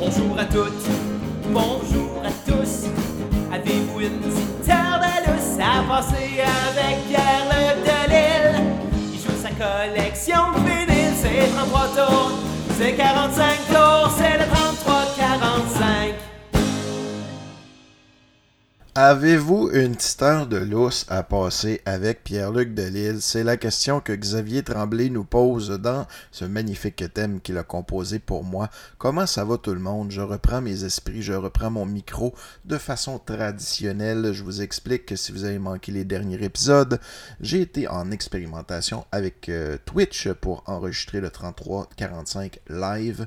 Bonjour à toutes, bonjour à tous. Avez-vous une petite heure de à passer avec Pierre-Luc Delisle? Il joue sa collection de vinyles, c'est 33 tours, c'est 45 tours, c'est le 33-45. Avez-vous une petite heure de lousse à passer avec Pierre-Luc Delisle? C'est la question que Xavier Tremblay nous pose dans ce magnifique thème qu'il a composé pour moi. Comment ça va tout le monde? Je reprends mes esprits, je reprends mon micro de façon traditionnelle. Je vous explique que si vous avez manqué les derniers épisodes, j'ai été en expérimentation avec euh, Twitch pour enregistrer le 3345 live.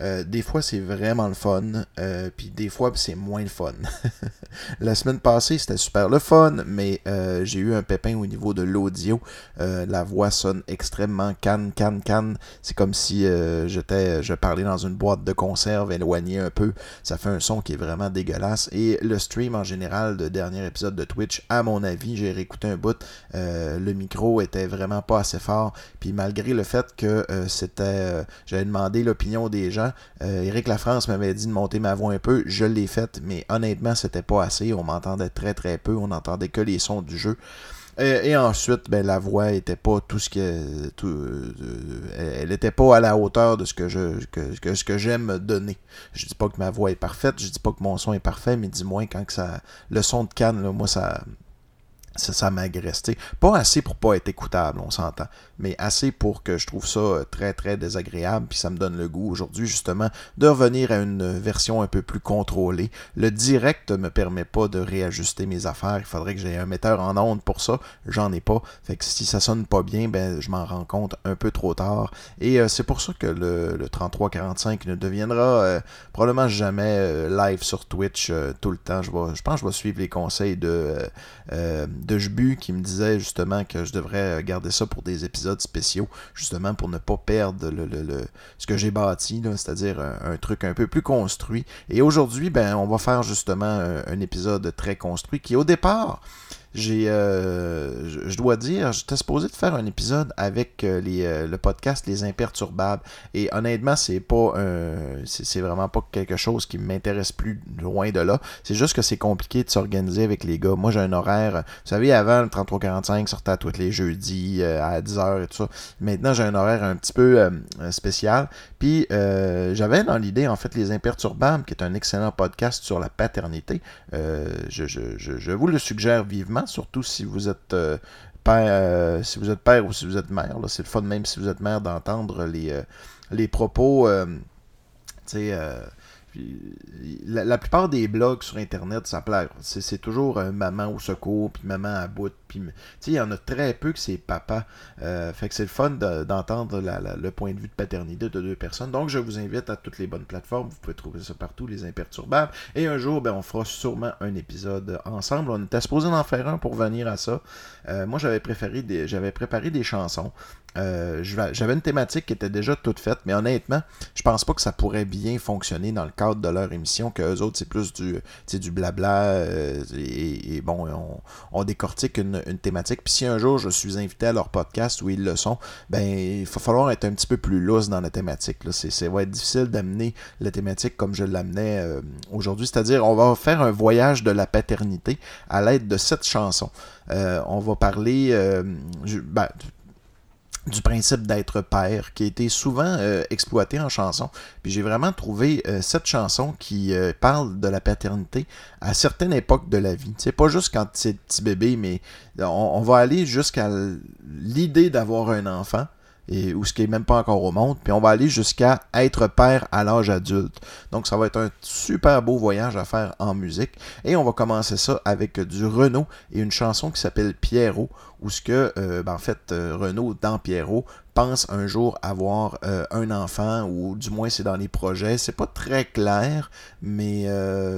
Euh, des fois, c'est vraiment le fun, euh, puis des fois, c'est moins le fun. la semaine passée, c'était super le fun, mais euh, j'ai eu un pépin au niveau de l'audio. la voix sonne extrêmement canne, canne, canne. C'est comme si j'étais, je parlais dans une boîte de conserve éloignée un peu. Ça fait un son qui est vraiment dégueulasse. Et le stream en général de dernier épisode de Twitch, à mon avis, j'ai réécouté un bout. le micro était vraiment pas assez fort. Puis malgré le fait que c'était, j'avais demandé l'opinion des gens Eric euh, Lafrance m'avait dit de monter ma voix un peu. Je l'ai faite, mais honnêtement, c'était pas assez. On m'entendait très très peu. On n'entendait que les sons du jeu. Euh, et, ensuite, ben, la voix était pas tout ce que. Tout, euh, elle n'était pas à la hauteur de ce que je que, j'aime donner. Je dis pas que ma voix est parfaite, je dis pas que mon son est parfait, mais dis-moi quand que ça. Le son de canne, moi, ça ça, ça m'agresse. Pas assez pour pas être écoutable, on s'entend, mais assez pour que je trouve ça euh, très très désagréable, puis ça me donne le goût aujourd'hui justement de revenir à une version un peu plus contrôlée. Le direct me permet pas de réajuster mes affaires, il faudrait que j'ai un metteur en onde pour ça, j'en ai pas. Fait que si ça sonne pas bien, ben je m'en rends compte un peu trop tard. Et euh, c'est pour ça que le, le 3345 ne deviendra euh, probablement jamais live sur Twitch tout le temps. Je, je pense que je vais suivre les conseils de de Jbu qui me disait justement que je devrais garder ça pour des épisodes spéciaux, justement pour ne pas perdre le, ce que j'ai bâti, c'est-à-dire un, truc un peu plus construit. Et aujourd'hui, ben, on va faire justement un épisode très construit qui au départ j'ai, euh, je, dois dire, j'étais supposé de faire un épisode avec euh, les, euh, le podcast Les Imperturbables. Et honnêtement, c'est pas c'est, vraiment pas quelque chose qui m'intéresse plus loin de là. C'est juste que c'est compliqué de s'organiser avec les gars. Moi, j'ai un horaire. Vous savez, avant, le 3345 sortait à tous les jeudis à 10h et tout ça. Maintenant, j'ai un horaire un petit peu spécial. Puis, j'avais dans l'idée, en fait, Les Imperturbables, qui est un excellent podcast sur la paternité. je, je, je vous le suggère vivement surtout si vous êtes euh, père, euh, si vous êtes père ou si vous êtes mère. C'est le fun même si vous êtes mère d'entendre les, euh, les propos. tu sais la, plupart des blogs sur Internet, ça plaît. C'est toujours maman au secours, puis maman à bout. Puis, il y en a très peu que c'est papa. Euh, fait que c'est le fun d'entendre le point de vue de paternité de deux personnes. Donc, je vous invite à toutes les bonnes plateformes. Vous pouvez trouver ça partout, les imperturbables. Et un jour, ben, on fera sûrement un épisode ensemble. On était supposé en faire un pour venir à ça. Euh, moi, j'avais préféré j'avais préparé des chansons. Euh, j'avais une thématique qui était déjà toute faite, mais honnêtement, je pense pas que ça pourrait bien fonctionner dans le cadre de leur émission, que eux autres, c'est plus du, du blabla, euh, et, bon, on, décortique une, thématique. Puis si un jour je suis invité à leur podcast où ils le sont, ben il va falloir être un petit peu plus lousse dans la thématique. Ça va être difficile d'amener la thématique comme je l'amenais euh, aujourd'hui, c'est-à-dire on va faire un voyage de la paternité à l'aide de cette chanson. on va parler, ben, du principe d'être père, qui a été souvent euh, exploité en chanson. Puis j'ai vraiment trouvé euh, cette chanson qui euh, parle de la paternité à certaines époques de la vie. C'est pas juste quand c'est petit bébé, mais on va aller jusqu'à l'idée d'avoir un enfant ou ce qui est même pas encore au monde, puis on va aller jusqu'à être père à l'âge adulte. Donc ça va être un super beau voyage à faire en musique. Et on va commencer ça avec du Renault et une chanson qui s'appelle Pierrot, où ce que, euh, ben, en fait, euh, Renault dans Pierrot pense un jour avoir euh, un enfant, ou du moins c'est dans les projets. C'est pas très clair, mais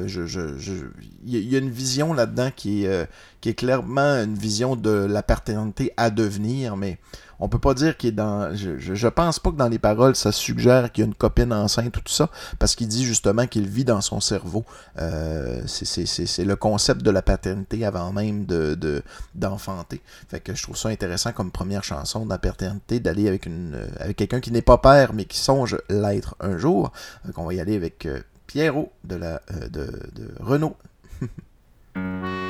je, il y a une vision là-dedans qui est, qui est clairement une vision de la paternité à devenir, mais on peut pas dire qu'il est dans. Je, je, pense pas que dans les paroles, ça suggère qu'il y a une copine enceinte ou tout ça, parce qu'il dit justement qu'il vit dans son cerveau. Euh, c'est le concept de la paternité avant même de d'enfanter. fait que je trouve ça intéressant comme première chanson de la paternité, d'aller avec une avec quelqu'un qui n'est pas père, mais qui songe l'être un jour. Donc on va y aller avec euh, Pierrot euh, de, de Renault.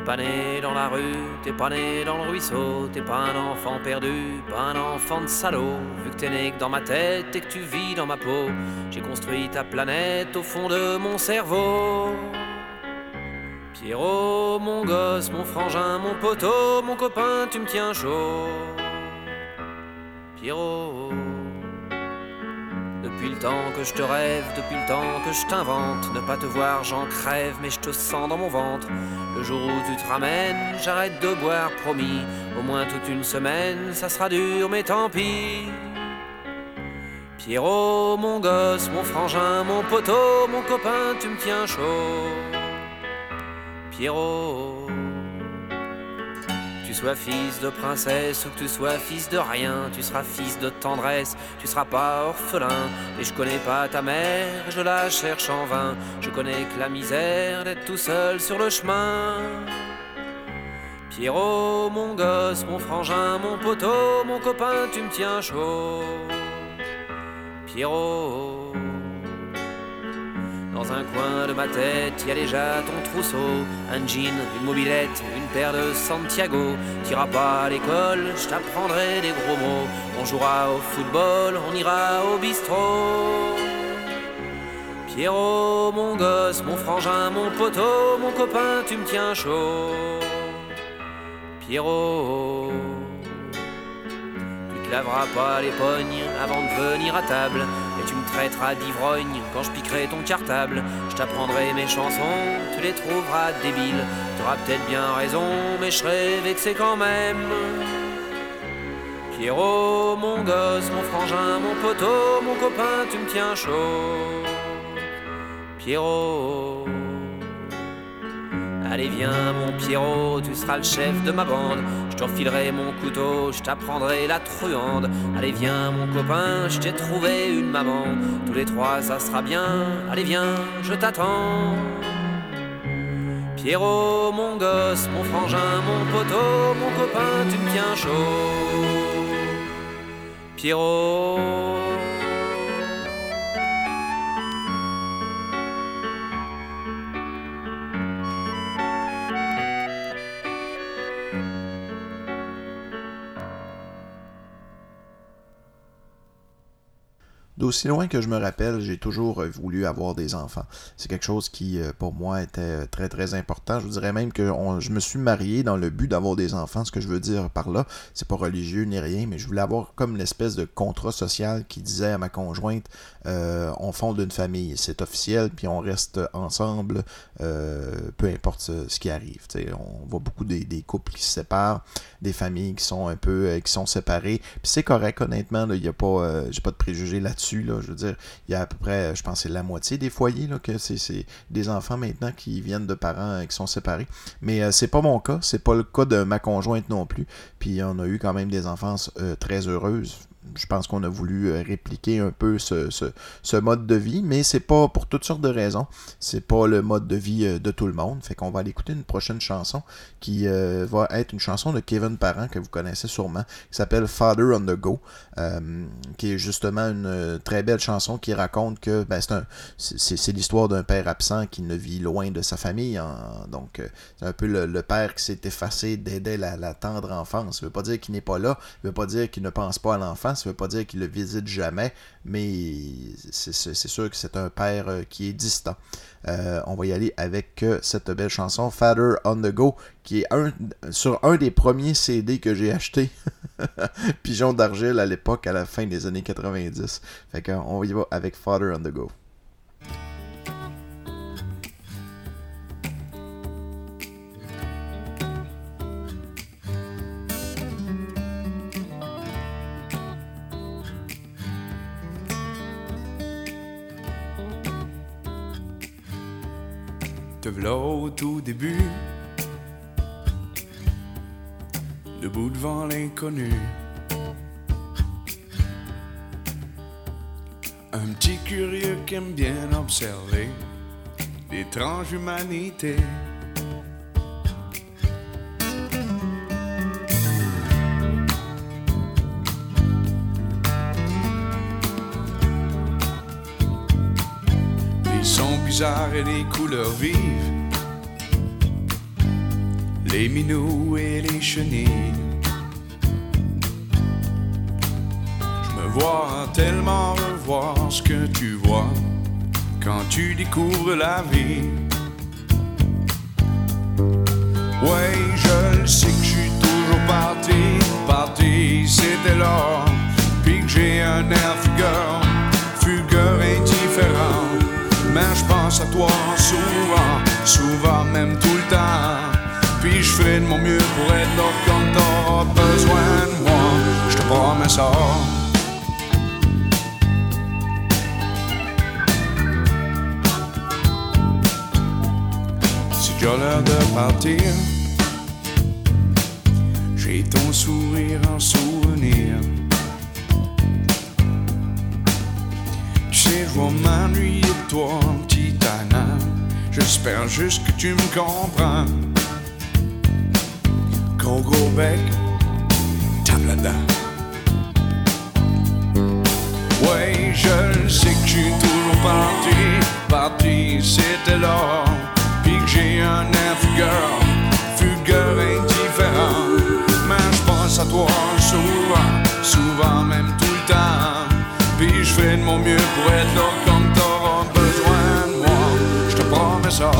T'es pas né dans la rue, t'es pas né dans le ruisseau, t'es pas un enfant perdu, pas un enfant de salaud. Vu que t'es né que dans ma tête et que tu vis dans ma peau, j'ai construit ta planète au fond de mon cerveau. Pierrot, mon gosse, mon frangin, mon poteau, mon copain, tu me tiens chaud. Pierrot. Depuis le temps que je te rêve, depuis le temps que je t'invente, ne pas te voir, j'en crève, mais je te sens dans mon ventre. Le jour où tu te ramènes, j'arrête de boire, promis. Au moins toute une semaine, ça sera dur, mais tant pis. Pierrot, mon gosse, mon frangin, mon poteau, mon copain, tu me tiens chaud. Pierrot. Tu sois fils de princesse ou que tu sois fils de rien, tu seras fils de tendresse, tu seras pas orphelin. Et je connais pas ta mère, je la cherche en vain. Je connais que la misère d'être tout seul sur le chemin. Pierrot, mon gosse, mon frangin, mon poteau, mon copain, tu me tiens chaud. Pierrot. Dans un coin de ma tête, y a déjà ton trousseau, un jean, une mobilette, une paire de Santiago. T'iras pas à l'école, je t'apprendrai des gros mots. On jouera au football, on ira au bistrot. Pierrot, mon gosse, mon frangin, mon poteau, mon copain, tu me tiens chaud. Pierrot. Tu te laveras pas les pognes avant de venir à table. Tu me traiteras d'ivrogne quand je piquerai ton cartable. Je t'apprendrai mes chansons, tu les trouveras débiles. T'auras peut-être bien raison, mais je serai vexé quand même. Pierrot, mon gosse, mon frangin, mon poteau, mon copain, tu me tiens chaud. Pierrot. Allez viens mon Pierrot, tu seras le chef de ma bande. Je te refilerai mon couteau, je t'apprendrai la truande. Allez viens mon copain, je t'ai trouvé une maman. Tous les trois ça sera bien. Allez viens, je t'attends. Pierrot, mon gosse, mon frangin, mon poteau, mon copain, tu me tiens chaud. Pierrot. D'aussi loin que je me rappelle, j'ai toujours euh, voulu avoir des enfants. C'est quelque chose qui, euh, pour moi, était euh, très très important. Je vous dirais même que je me suis marié dans le but d'avoir des enfants. Ce que je veux dire par là, c'est pas religieux ni rien, mais je voulais avoir comme l'espèce de contrat social qui disait à ma conjointe on fonde une famille, c'est officiel, puis on reste ensemble, peu importe ce, qui arrive. On voit beaucoup des, couples qui se séparent, des familles qui sont un peu qui sont séparées. Puis c'est correct, honnêtement, il n'y a pas, j'ai pas de préjugés là-dessus. Là, je veux dire, il y a à peu près, je pense, c'est la moitié des foyers là, que c'est des enfants maintenant qui viennent de parents qui sont séparés. Mais c'est pas mon cas, c'est pas le cas de ma conjointe non plus. Puis on a eu quand même des enfances très heureuses je pense qu'on a voulu répliquer un peu ce, ce, mode de vie, mais c'est pas pour toutes sortes de raisons. C'est pas le mode de vie de tout le monde. Fait qu'on va aller écouter une prochaine chanson qui euh, va être une chanson de Kevin Parent que vous connaissez sûrement, qui s'appelle Father on the Go, euh, qui est justement une très belle chanson qui raconte que ben, c'est, l'histoire d'un père absent qui ne vit loin de sa famille. Donc, c'est un peu le, le, père qui s'est effacé d'aider la, la tendre enfance. Ça veut pas dire qu'il n'est pas là, ça veut pas dire qu'il ne pense pas à l'enfant, ça veut pas dire qu'il le visite jamais, mais c'est, sûr que c'est un père qui est distant. Euh, on va y aller avec cette belle chanson Father on the Go qui est sur un des premiers CD que j'ai acheté. Pigeon d'argile à l'époque à la fin des années 90 fait qu'on y va avec Father on the Go Te v'là au tout début, debout devant l'inconnu. Un petit curieux qui aime bien observer d'étrange humanité. Et des couleurs vives, les minous et les chenilles. Je me vois tellement revoir ce que tu vois quand tu découvres la vie. Ouais, je le sais que je suis toujours parti, parti, c'était là. Puis que j'ai un air fugueur, fugueur indifférent. Mais je pense à toi souvent, souvent même tout le temps. Puis je ferai de mon mieux pour être là quand t'auras besoin de moi. Je te promets ça. C'est déjà l'heure de partir. J'ai ton sourire en souvenir. Tu sais, toi, petit Anna. J'espère juste que tu me comprends. Gros gros bec, tape là-dedans. Ouais, je sais que je suis toujours parti, parti, c'était là. Puis que j'ai un air fugueur, fugueur indifférent. Mais je pense à toi souvent, souvent même tout le temps. Puis je fais de mon mieux pour être là t'auras ça.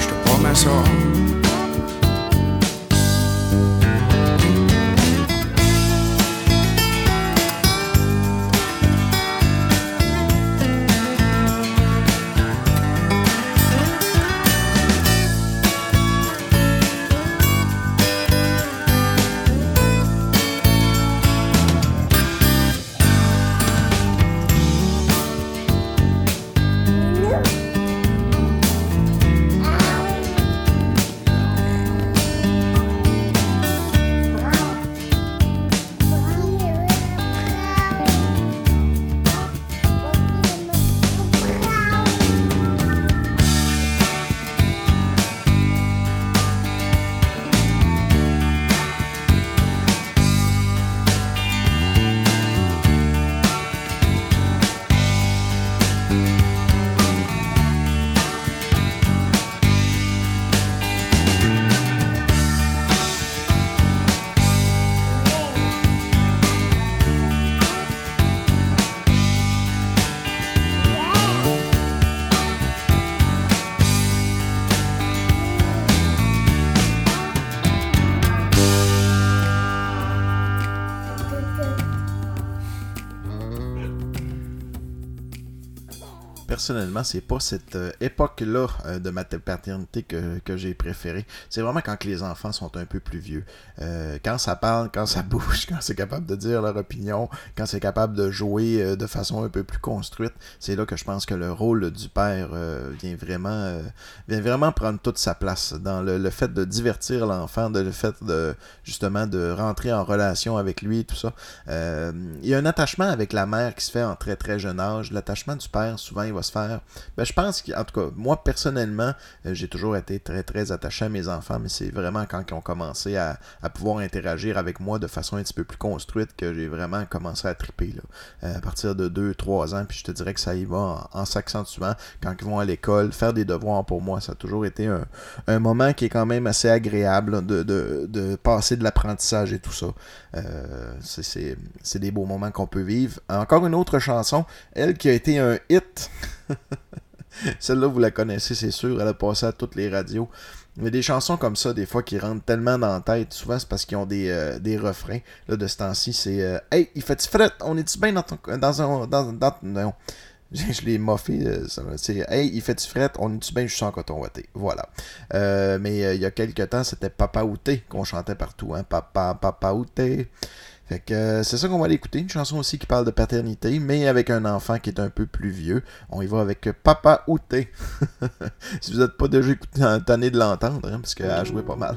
Je te promets ça. Personnellement, c'est pas cette euh, époque-là euh, de ma paternité que, j'ai préférée. C'est vraiment quand les enfants sont un peu plus vieux. Euh, quand ça parle, quand ça bouge, quand c'est capable de dire leur opinion, quand c'est capable de jouer de façon un peu plus construite, c'est là que je pense que le rôle du père vient vraiment prendre toute sa place dans le, fait de divertir l'enfant, de le fait de justement de rentrer en relation avec lui, tout ça. Il y a un attachement avec la mère qui se fait en très très jeune âge. L'attachement du père, souvent, il va se faire. Ben, je pense qu'en tout cas, moi personnellement, euh, j'ai toujours été très très attaché à mes enfants, mais c'est vraiment quand ils ont commencé à, pouvoir interagir avec moi de façon un petit peu plus construite que j'ai vraiment commencé à triper. Là. Euh, à partir de 2-3 ans, puis je te dirais que ça y va en, en s'accentuant quand ils vont à l'école, faire des devoirs pour moi, ça a toujours été un, moment qui est quand même assez agréable de, passer de l'apprentissage et tout ça. Euh, c'est des beaux moments qu'on peut vivre. Encore une autre chanson, elle qui a été un hit. Celle-là, vous la connaissez, c'est sûr. Elle a passé à toutes les radios. Mais des chansons comme ça, des fois, qui rentrent tellement dans la tête, souvent c'est parce qu'ils ont des, euh, des refrains. De ce temps-ci, c'est euh, Hey, il fait-tu fret? On est-tu bien dans ton. Dans un. Dans, dans- non. Je l'ai moffé. euh. C'est Hey, il fait-tu fret? On est-tu bien? Juste en coton watté? Voilà. Mais il y a quelques temps, c'était Papa Outé qu'on chantait partout. Hein? Papa, Papa Outé. Fait que euh, c'est ça qu'on va aller écouter. Une chanson aussi qui parle de paternité, mais avec un enfant qui est un peu plus vieux. On y va avec Papa Outé. si vous n'êtes pas déjà écouté, tanné de l'entendre, hein, parce qu'elle a joué pas mal.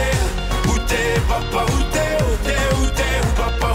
Papa, où t'es Où t'es, où t'es, où papa,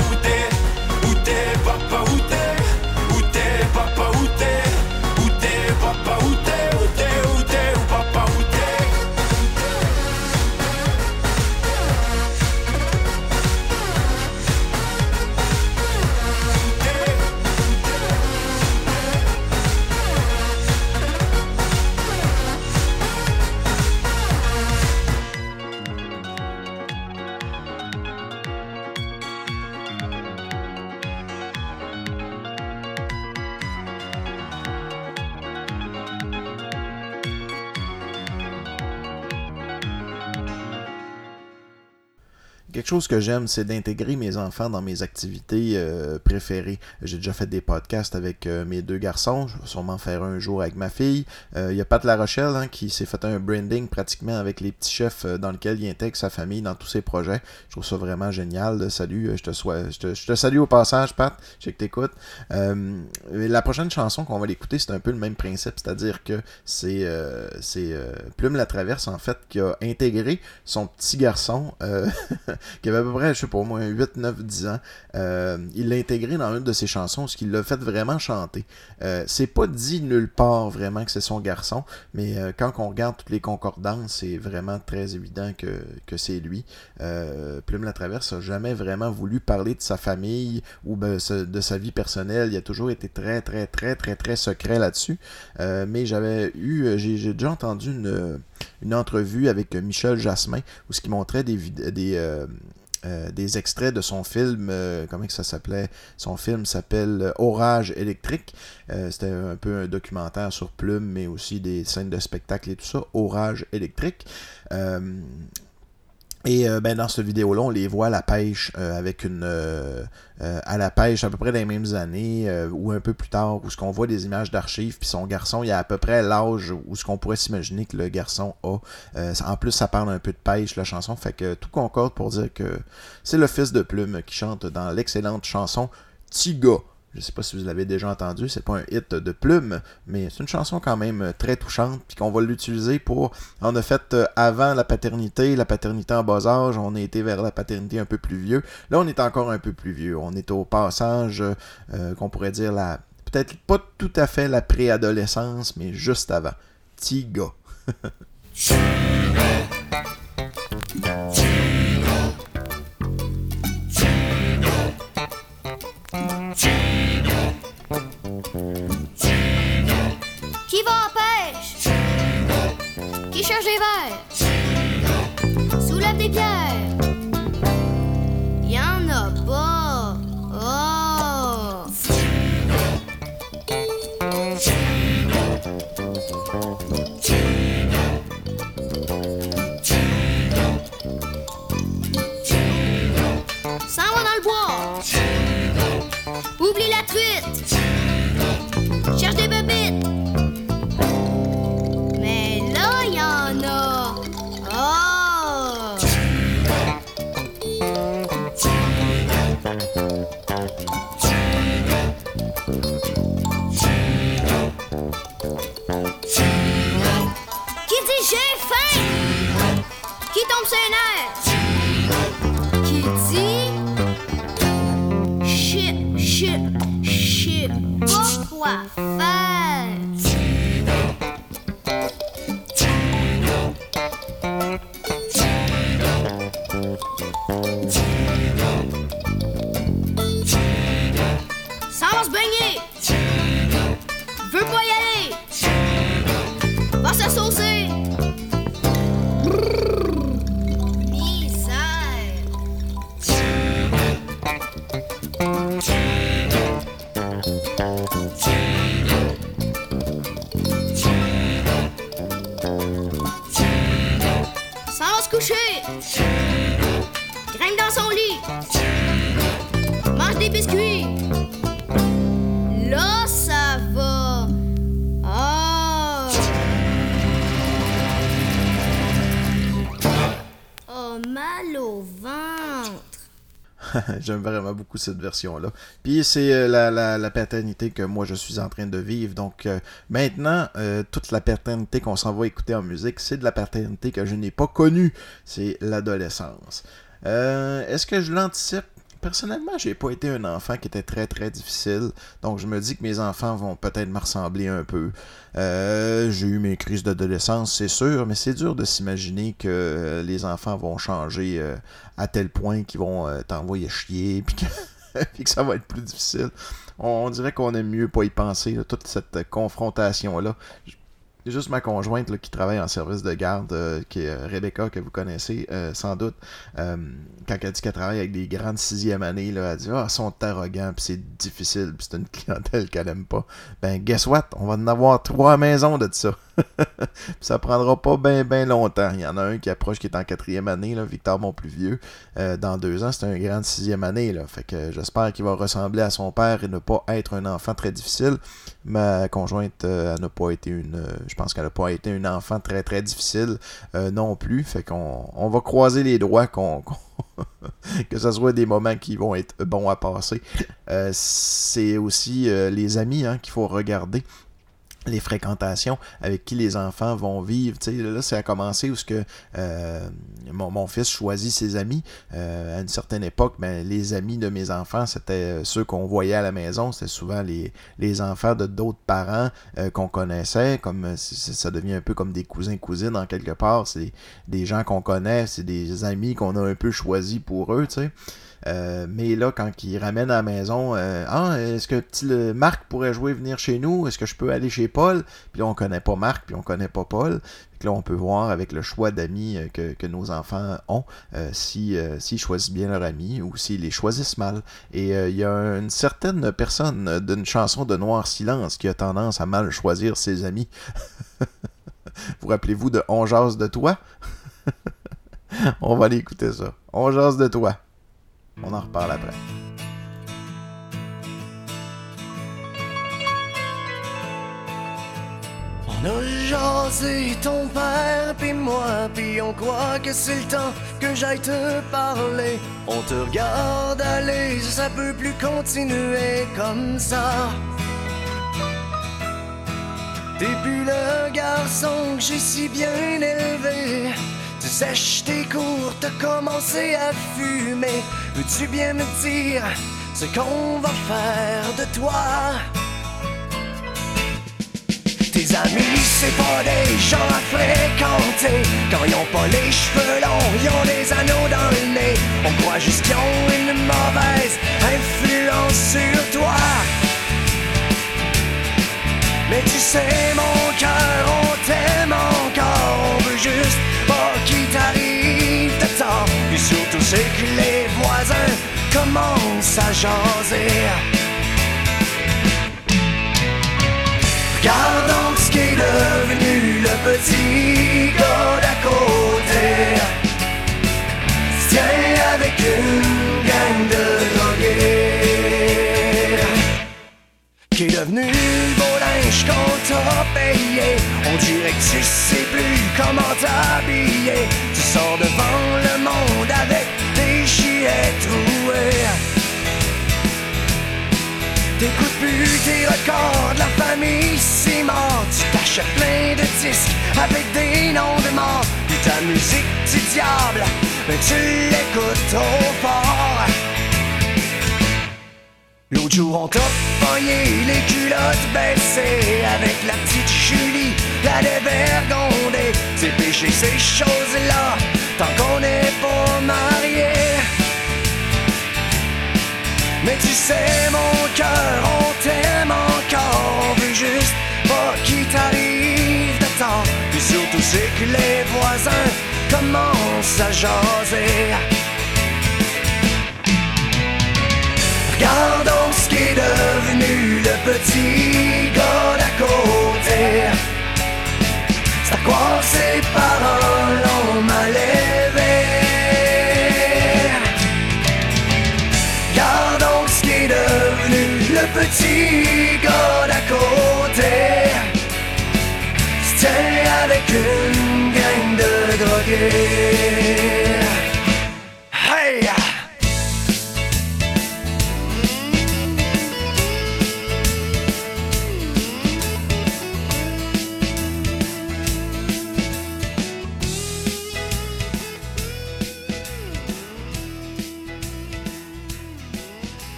Quelque chose que j'aime, c'est d'intégrer mes enfants dans mes activités euh, préférées. J'ai déjà fait des podcasts avec euh, mes deux garçons. Je vais sûrement faire un jour avec ma fille. Euh, Il y a Pat La Rochelle hein, qui s'est fait un branding pratiquement avec les petits chefs euh, dans lequel il intègre sa famille dans tous ses projets. Je trouve ça vraiment génial. Salut, euh, je te, je te, salue au passage, Pat. Je sais que t'écoutes. Euh, la prochaine chanson qu'on va l'écouter, c'est un peu le même principe. C'est-à-dire que c'est euh, euh, Plume la Traverse, en fait, qui a intégré son petit garçon, euh, qui avait à peu près, je sais pas moi, 8, 9, 10 ans. Euh, il l'a intégré dans une de ses chansons, ce qui l'a fait vraiment chanter. Euh, c'est pas dit nulle part vraiment que c'est son garçon, mais euh, quand on regarde toutes les concordances, c'est vraiment très évident que, que c'est lui. Plume la Traverse a jamais vraiment voulu parler de sa famille ou ben, de sa vie personnelle. Il a toujours été très, très, très, très, très secret là-dessus. Mais j'avais eu, j'ai déjà entendu une, une entrevue avec Michel Jasmin où ce qui montrait des, des, euh, euh, des extraits de son film, euh, comment ça s'appelait? Son film s'appelle Orage électrique. C'était un peu un documentaire sur Plume, mais aussi des scènes de spectacle et tout ça. Orage électrique. Et euh, ben, dans cette vidéo-là, on les voit à la pêche euh, avec une euh, à la pêche à peu près dans les mêmes années ou un peu plus tard, où ce qu'on voit des images d'archives, puis son garçon, il a à peu près l'âge où ce qu'on pourrait s'imaginer que le garçon a. en plus, ça parle un peu de pêche, la chanson, fait que tout concorde pour dire que c'est le fils de Plume qui chante dans l'excellente chanson Tiga. Je ne sais pas si vous l'avez déjà entendu, c'est pas un hit de plume, mais c'est une chanson quand même euh, très touchante, puis qu'on va l'utiliser pour. On a fait euh, avant la paternité, la paternité en bas âge, on a été vers la paternité un peu plus vieux. Là, on est encore un peu plus vieux. On est au passage euh, qu'on pourrait dire la. Peut-être pas tout à fait la préadolescence, mais juste avant. Tiga. Des verres? Soulève des pierres. Se coucher. Grimpe dans son lit. Mange des biscuits. J'aime vraiment beaucoup cette version-là. Puis c'est euh, la, la, paternité que moi je suis en train de vivre. Donc euh, maintenant, euh, toute la paternité qu'on s'en va écouter en musique, c'est de la paternité que je n'ai pas connue. C'est l'adolescence. Est-ce que je l'anticipe Personnellement, j'ai pas été un enfant qui était très très difficile, donc je me dis que mes enfants vont peut-être me ressembler un peu. Euh, j'ai eu mes crises d'adolescence, c'est sûr, mais c'est dur de s'imaginer que euh, les enfants vont changer euh, à tel point qu'ils vont t'envoyer chier, puis que, ça va être plus difficile. On, dirait qu'on aime mieux pas y penser, toute cette confrontation-là. C'est juste ma conjointe qui travaille en service de garde, euh, qui est euh, Rebecca, que vous connaissez euh, sans doute. Quand elle dit qu'elle travaille avec des grandes sixième années, là, elle dit Ah, ils sont arrogants, puis c'est difficile, puis c'est une clientèle qu'elle aime pas. Ben, guess what? On va en avoir trois maisons de ça. Ça prendra pas bien ben longtemps. Il y en a un qui approche qui est en quatrième année, Victor mon plus vieux. Euh, dans deux ans, c'est un grand sixième année. Fait que j'espère qu'il va ressembler à son père et ne pas être un enfant très difficile. Ma conjointe, euh, n'a pas été une. euh, je pense qu'elle n'a pas été un enfant très très difficile non plus. Fait qu'on on va croiser les doigts qu'on. que ce soit des moments qui vont être bons à passer. C'est aussi les amis hein, qu'il faut regarder les fréquentations avec qui les enfants vont vivre. Tu sais, là, ça a commencé où ce que euh, mon, mon fils choisit ses amis. Euh, à une certaine époque, ben, les amis de mes enfants, c'était ceux qu'on voyait à la maison. C'était souvent les, les enfants de d'autres parents euh, qu'on connaissait. Comme euh, ça devient un peu comme des cousins cousines en quelque part. C'est des gens qu'on connaît, c'est des amis qu'on a un peu choisis pour eux. Euh, mais là, quand ils ramènent à la maison, euh, ah, est-ce que le- Marc pourrait jouer venir chez nous? Est-ce que je peux aller chez Paul? Puis là, on connaît pas Marc, puis on connaît pas Paul. Là, on peut voir avec le choix d'amis euh, que, que nos enfants ont, euh, si, euh, s'ils choisissent bien leur ami ou s'ils les choisissent mal. Et il y a une certaine personne d'une chanson de Noir Silence qui a tendance à mal choisir ses amis. vous rappelez-vous de On de toi? On va aller écouter ça. On de toi. On en reparle après. On a jasé ton père puis moi puis on croit que c'est le temps que j'aille te parler. On te regarde aller, ça peut plus continuer comme ça. T'es plus le garçon que j'ai si bien élevé. Tu sèches tes cours, t'as commencé à fumer. Veux-tu bien me dire ce qu'on va faire de toi? Tes amis, c'est pas des gens à fréquenter. Quand ils ont pas les cheveux longs, ils ont des anneaux dans le nez. On croit juste qu'ils ont une mauvaise influence sur toi. Mais tu sais, mon cœur, on t'aime encore. On veut juste pas qu'il t'arrive de temps. Puis surtout, c'est que les voisins commencent à jaser. Regarde devenu le petit gars d'à côté. Se tient avec une gang de drogués. Qui est devenu beau linge qu'on t'a payé. On dirait que tu sais plus comment t'habiller. Tu sors devant le monde avec des gilets troués. T'écoutes plus tes records la famille Simon Tu t'achètes plein de disques avec des noms de morts. Puis ta musique du diable, mais tu l'écoutes trop fort. L'autre jour on t'a les culottes baissées Avec la petite Julie, la dévergondée C'est péché ces choses-là, tant qu'on n'est pas mariés mais tu sais mon cœur, on t'aime encore. On veut juste pas qu'il t'arrive de temps. Puis surtout c'est que les voisins commencent à jaser. Regarde donc ce qui est devenu le petit gars d'à côté. C'est à croire ses paroles ont mal petit gars d'à côté. Avec de.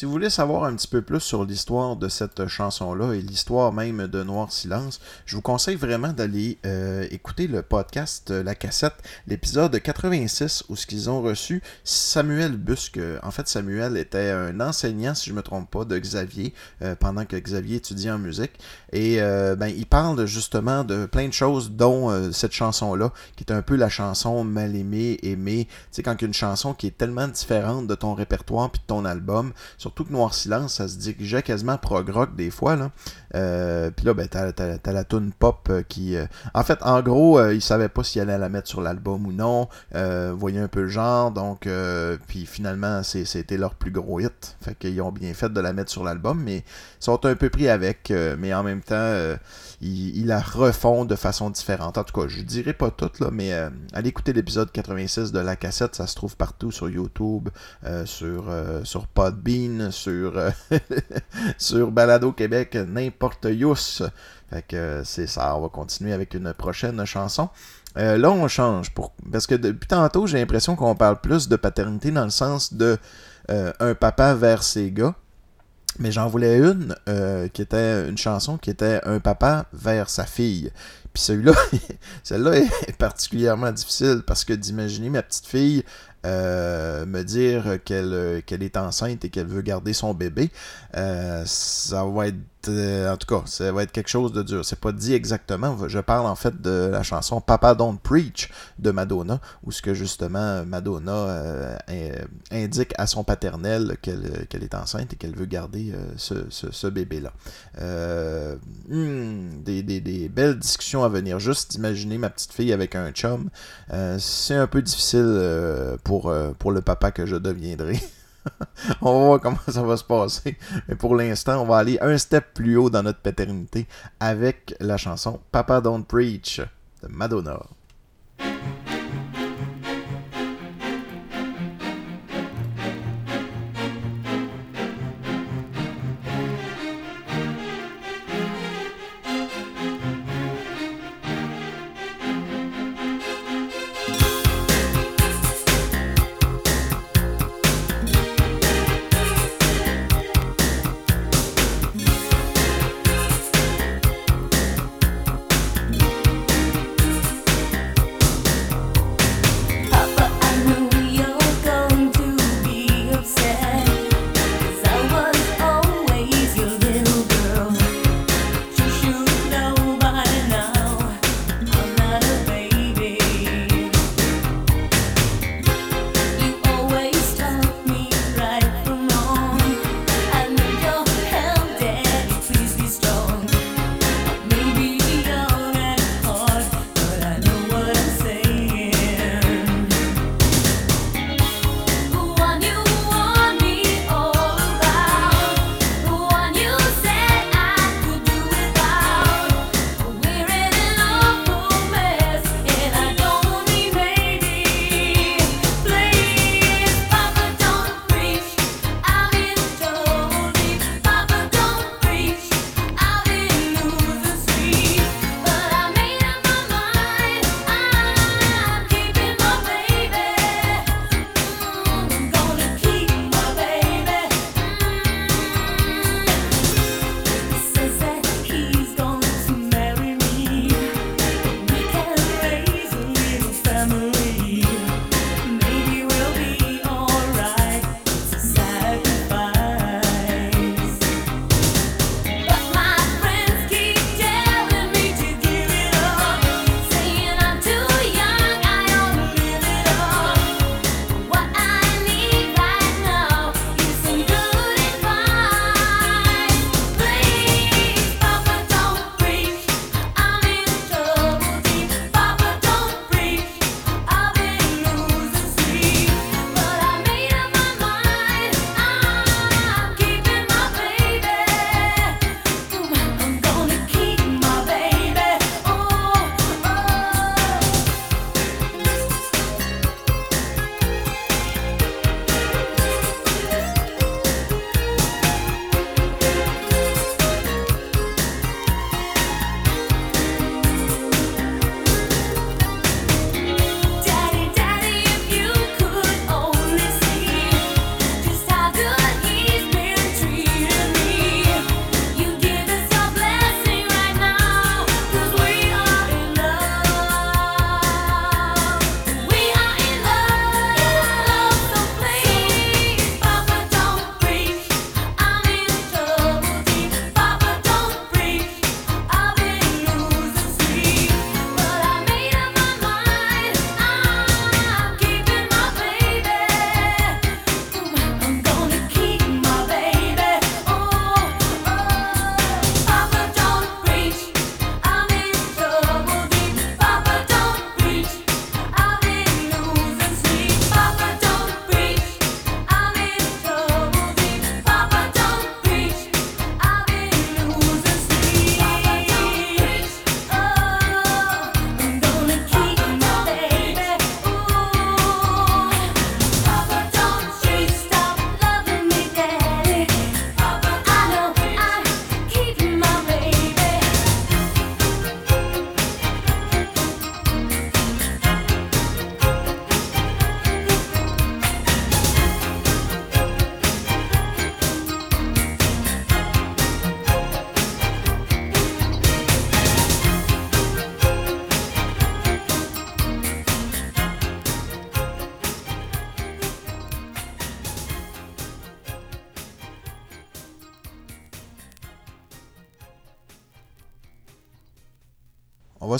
Si vous voulez savoir un petit peu plus sur l'histoire de cette chanson-là et l'histoire même de Noir Silence, je vous conseille vraiment d'aller euh, écouter le podcast euh, La Cassette, l'épisode 86 où ce qu'ils ont reçu Samuel Busque. En fait, Samuel était un enseignant, si je me trompe pas, de Xavier euh, pendant que Xavier étudiait en musique. Et ben, il parle justement de plein de choses, dont cette chanson-là, qui est un peu la chanson mal aimée, aimée. Tu sais, quand une chanson qui est tellement différente de ton répertoire puis de ton album, surtout que Noir Silence, ça se dirigeait quasiment prog-rock des fois. Là. Euh, puis là, ben, t'as, la tune pop euh, qui... euh, En fait, en gros, ils savaient pas s'ils allaient la mettre sur l'album ou non. Voyaient un peu le genre, donc... puis finalement, c'était leur plus gros hit. Fait qu'ils ont bien fait de la mettre sur l'album, mais ils sont un peu pris avec. mais en même temps, ils la refont de façon différente. En tout cas, je dirais pas tout, là, mais euh, allez écouter l'épisode 86 de la cassette. Ça se trouve partout sur YouTube, euh, sur, euh, sur Podbean, sur, euh, sur Balado Québec, n'importe yous. Fait que c'est ça. On va continuer avec une prochaine chanson. Euh, là, on change. Parce que depuis tantôt, j'ai l'impression qu'on parle plus de paternité dans le sens de un papa vers ses gars. Mais j'en voulais une euh, qui était une chanson qui était un papa vers sa fille. Puis celui-là, celle-là est particulièrement difficile parce que d'imaginer ma petite fille euh, me dire qu'elle qu'elle est enceinte et qu'elle veut garder son bébé, euh, ça va être en tout cas, ça va être quelque chose de dur. C'est pas dit exactement. Je parle en fait de la chanson Papa Don't Preach de Madonna, où ce que justement Madonna indique à son paternel qu'elle est enceinte et qu'elle veut garder ce, bébé-là. Hmm, des, belles discussions à venir. Juste imaginer ma petite fille avec un chum. C'est un peu difficile pour le papa que je deviendrai. on va voir comment ça va se passer. Mais pour l'instant, on va aller un step plus haut dans notre paternité avec la chanson Papa Don't Preach de Madonna.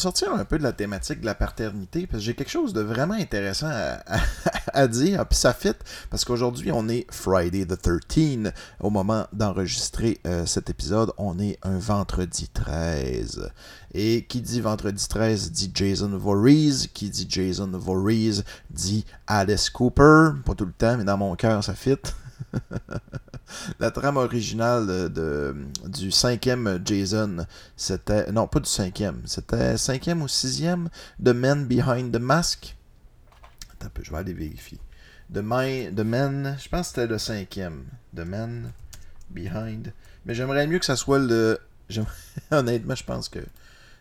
Sortir un peu de la thématique de la paternité parce que j'ai quelque chose de vraiment intéressant à, dire. Puis ça fit parce qu'aujourd'hui, on est Friday the 13. Au moment d'enregistrer euh, cet épisode, on est un vendredi 13. Et qui dit vendredi 13 dit Jason Voorhees. Qui dit Jason Voorhees dit Alice Cooper. Pas tout le temps, mais dans mon cœur, ça fit. La trame originale de, du cinquième Jason, c'était. Non, pas du cinquième. C'était cinquième ou sixième The Man Behind the Mask. Attends un peu, je vais aller vérifier. The, My, the Man, je pense que c'était le cinquième. The Man Behind. Mais j'aimerais mieux que ça soit le. Honnêtement, je pense que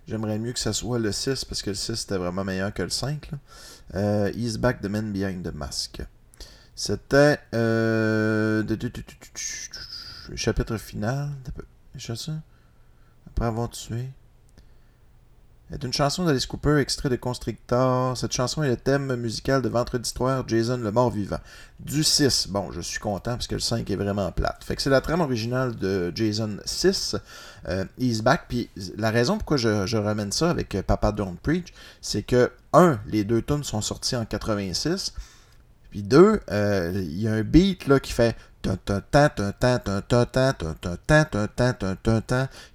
j'aimerais mieux que ça soit le 6 parce que le 6 c'était vraiment meilleur que le 5. Là. Euh, He's Back, The Man Behind the Mask. C'était euh, de- de- chapitre final. Après avoir tué. C'est une chanson d'Alice Cooper, extrait de Constrictor. Cette chanson est le thème musical de Vendredi Soir, Jason le mort-vivant. Du 6. Bon, je suis content parce que le 5 est vraiment plate. Fait que c'est la trame originale de Jason 6. Euh, He's Back. Puis la raison pourquoi je, je ramène ça avec euh, Papa Don't Preach, c'est que, un, les deux tunes sont sortis en 86. Puis deux, il y a un beat là, qui fait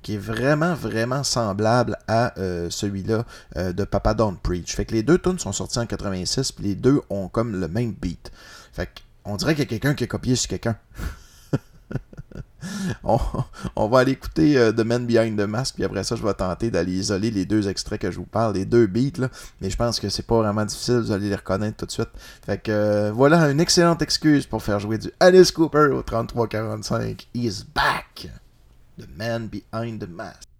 qui est vraiment, vraiment semblable à celui-là de Papa Don't Preach. Fait que les deux tunes sont sorties en 86, puis les deux ont comme le même beat. Fait qu'on dirait qu'il y a quelqu'un qui a copié sur quelqu'un. on, va aller écouter euh, The Man Behind the Mask, puis après ça, je vais tenter d'aller isoler les deux extraits que je vous parle, les deux beats, mais je pense que c'est pas vraiment difficile, vous allez les reconnaître tout de suite. Fait que euh, voilà une excellente excuse pour faire jouer du Alice Cooper au 3345. He's back! The Man Behind the Mask.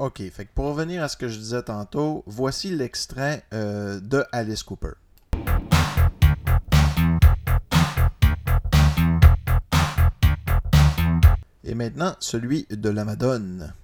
OK, fait pour revenir à ce que je disais tantôt, voici l'extrait euh, de Alice Cooper. Et maintenant, celui de la Madone.